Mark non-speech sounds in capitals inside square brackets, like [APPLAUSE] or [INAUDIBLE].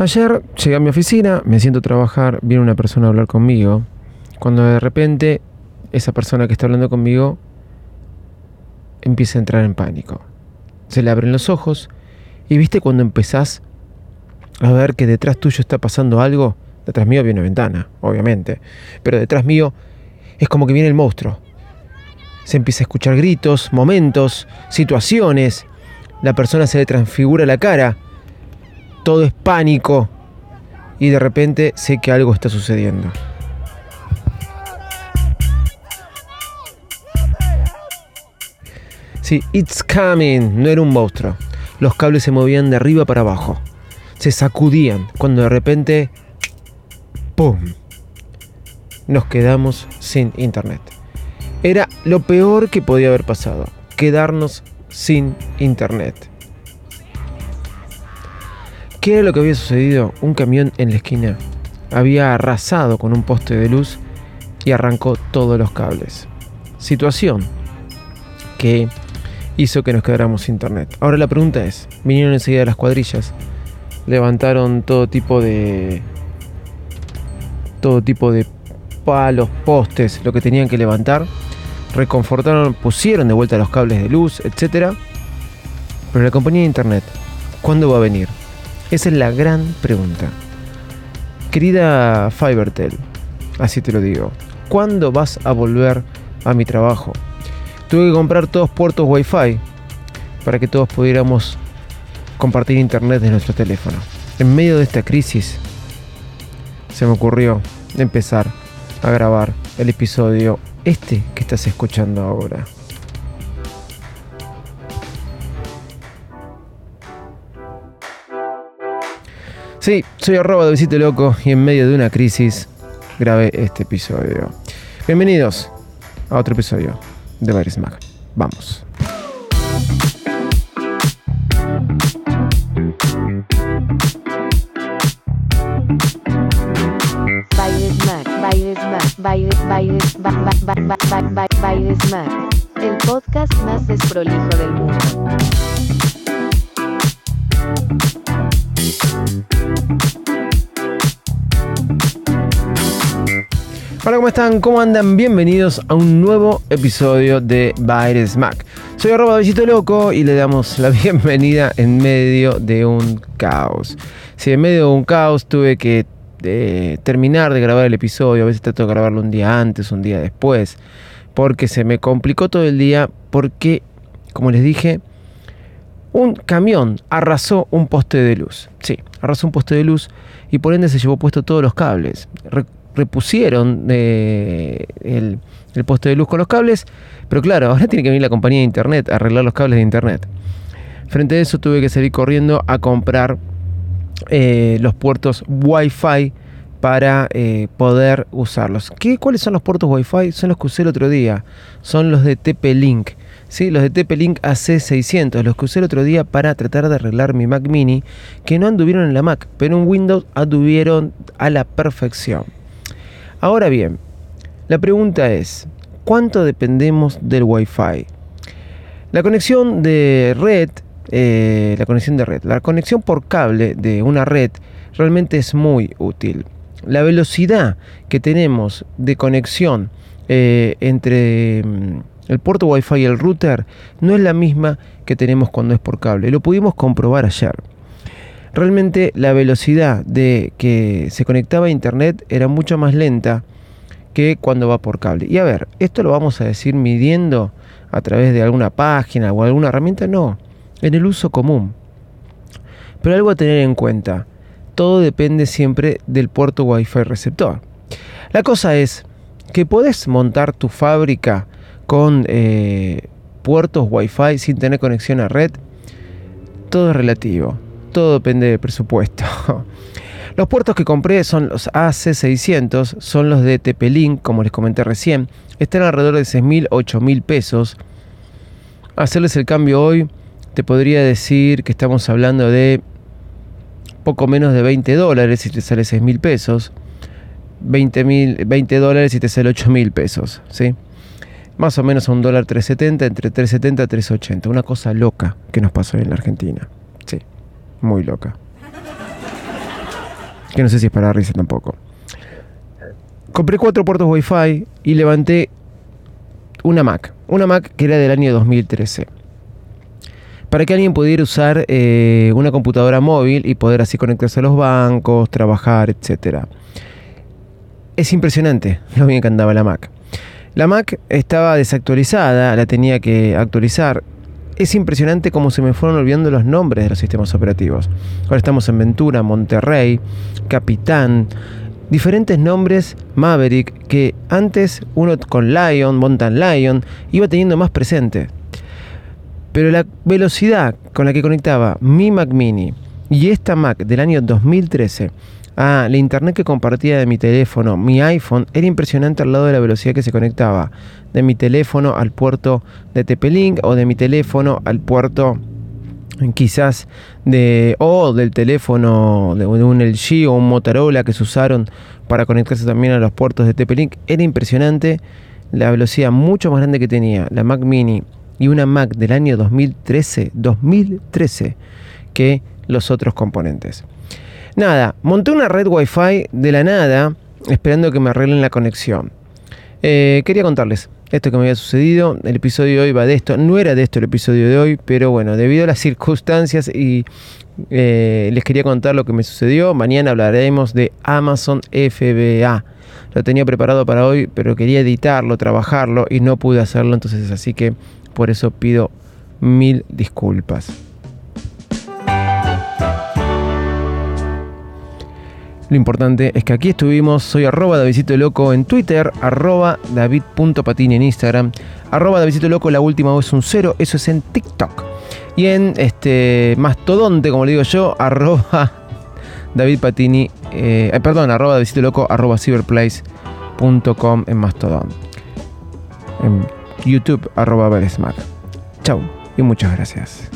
Ayer llegué a mi oficina, me siento a trabajar, viene una persona a hablar conmigo, cuando de repente esa persona que está hablando conmigo empieza a entrar en pánico. Se le abren los ojos y viste cuando empezás a ver que detrás tuyo está pasando algo, detrás mío viene una ventana, obviamente, pero detrás mío es como que viene el monstruo. Se empieza a escuchar gritos, momentos, situaciones, la persona se le transfigura la cara, todo es pánico y de repente sé que algo está sucediendo. Sí, it's coming, no era un monstruo. Los cables se movían de arriba para abajo. Se sacudían cuando de repente... ¡Pum! Nos quedamos sin internet. Era lo peor que podía haber pasado. Quedarnos sin internet. ¿Qué era lo que había sucedido? Un camión en la esquina había arrasado con un poste de luz y arrancó todos los cables. Situación que hizo que nos quedáramos sin internet. Ahora la pregunta es, vinieron enseguida las cuadrillas, levantaron todo tipo de todo tipo de palos, postes, lo que tenían que levantar, reconfortaron, pusieron de vuelta los cables de luz, etc. Pero la compañía de internet, ¿cuándo va a venir? Esa es la gran pregunta. Querida Fivertel, así te lo digo, ¿cuándo vas a volver a mi trabajo? Tuve que comprar todos puertos Wi-Fi para que todos pudiéramos compartir internet de nuestro teléfono. En medio de esta crisis se me ocurrió empezar a grabar el episodio este que estás escuchando ahora. Sí, soy arroba de Visite Loco y en medio de una crisis grabé este episodio. Bienvenidos a otro episodio de Baires Mag. Vamos. El podcast más desprolijo del mundo. Hola, ¿cómo están? ¿Cómo andan? Bienvenidos a un nuevo episodio de Baires Mac. Soy arroba de Visito Loco y le damos la [LAUGHS] bienvenida en medio de un caos. Si en medio de un caos tuve que eh, terminar de grabar el episodio, a veces trato de grabarlo un día antes, un día después, porque se me complicó todo el día, porque, como les dije, un camión arrasó un poste de luz. Sí, arrasó un poste de luz y por ende se llevó puesto todos los cables. Re- repusieron eh, el, el poste de luz con los cables, pero claro, ahora tiene que venir la compañía de internet a arreglar los cables de internet. Frente a eso tuve que salir corriendo a comprar eh, los puertos Wi-Fi para eh, poder usarlos. ¿Qué, ¿Cuáles son los puertos Wi-Fi? Son los que usé el otro día. Son los de TP-Link. ¿sí? Los de TP-Link AC600. Los que usé el otro día para tratar de arreglar mi Mac Mini. Que no anduvieron en la Mac, pero en Windows anduvieron a la perfección. Ahora bien, la pregunta es, ¿cuánto dependemos del Wi-Fi? La conexión de red, eh, la conexión de red, la conexión por cable de una red realmente es muy útil. La velocidad que tenemos de conexión eh, entre mm, el puerto Wi-Fi y el router no es la misma que tenemos cuando es por cable. Lo pudimos comprobar ayer. Realmente la velocidad de que se conectaba a internet era mucho más lenta que cuando va por cable. Y a ver, ¿esto lo vamos a decir midiendo a través de alguna página o alguna herramienta? No, en el uso común. Pero algo a tener en cuenta, todo depende siempre del puerto Wi-Fi receptor. La cosa es que podés montar tu fábrica con eh, puertos Wi-Fi sin tener conexión a red. Todo es relativo, todo depende del presupuesto. [LAUGHS] Los puertos que compré son los AC600, son los de TP-Link, como les comenté recién. Están alrededor de 6.000, 8.000 pesos. Hacerles el cambio hoy, te podría decir que estamos hablando de poco menos de 20 dólares si te sale 6.000 pesos. 20, mil, 20 dólares si te sale 8.000 pesos, ¿sí? Más o menos a un dólar 3.70, entre 3.70 y 3.80. Una cosa loca que nos pasó en la Argentina. Sí, muy loca. que no sé si es para risa tampoco. Compré cuatro puertos Wi-Fi y levanté una Mac. Una Mac que era del año 2013. Para que alguien pudiera usar eh, una computadora móvil y poder así conectarse a los bancos, trabajar, etc. Es impresionante lo bien que andaba la Mac. La Mac estaba desactualizada, la tenía que actualizar. Es impresionante cómo se me fueron olvidando los nombres de los sistemas operativos. Ahora estamos en Ventura, Monterrey, Capitán, diferentes nombres Maverick que antes uno con Lion, Mountain Lion, iba teniendo más presente. Pero la velocidad con la que conectaba mi Mac Mini y esta Mac del año 2013 a la internet que compartía de mi teléfono, mi iPhone, era impresionante al lado de la velocidad que se conectaba de mi teléfono al puerto de TP-Link o de mi teléfono al puerto quizás de o del teléfono de un LG o un Motorola que se usaron para conectarse también a los puertos de TP-Link era impresionante la velocidad mucho más grande que tenía la Mac Mini y una Mac del año 2013 2013 que los otros componentes nada monté una red Wi-Fi de la nada esperando que me arreglen la conexión eh, quería contarles esto que me había sucedido. El episodio de hoy va de esto. No era de esto el episodio de hoy, pero bueno, debido a las circunstancias y eh, les quería contar lo que me sucedió. Mañana hablaremos de Amazon FBA. Lo tenía preparado para hoy, pero quería editarlo, trabajarlo y no pude hacerlo. Entonces, así que por eso pido mil disculpas. Lo importante es que aquí estuvimos, soy arroba Davidito Loco en Twitter, arroba David.patini en Instagram, arroba Davidito Loco, la última voz es un cero, eso es en TikTok. Y en este mastodonte, como le digo yo, [LAUGHS] arroba David Patini, eh, eh, perdón, arroba Davidito Loco, arroba cyberplace.com en mastodon. En YouTube, arroba Chau y muchas gracias.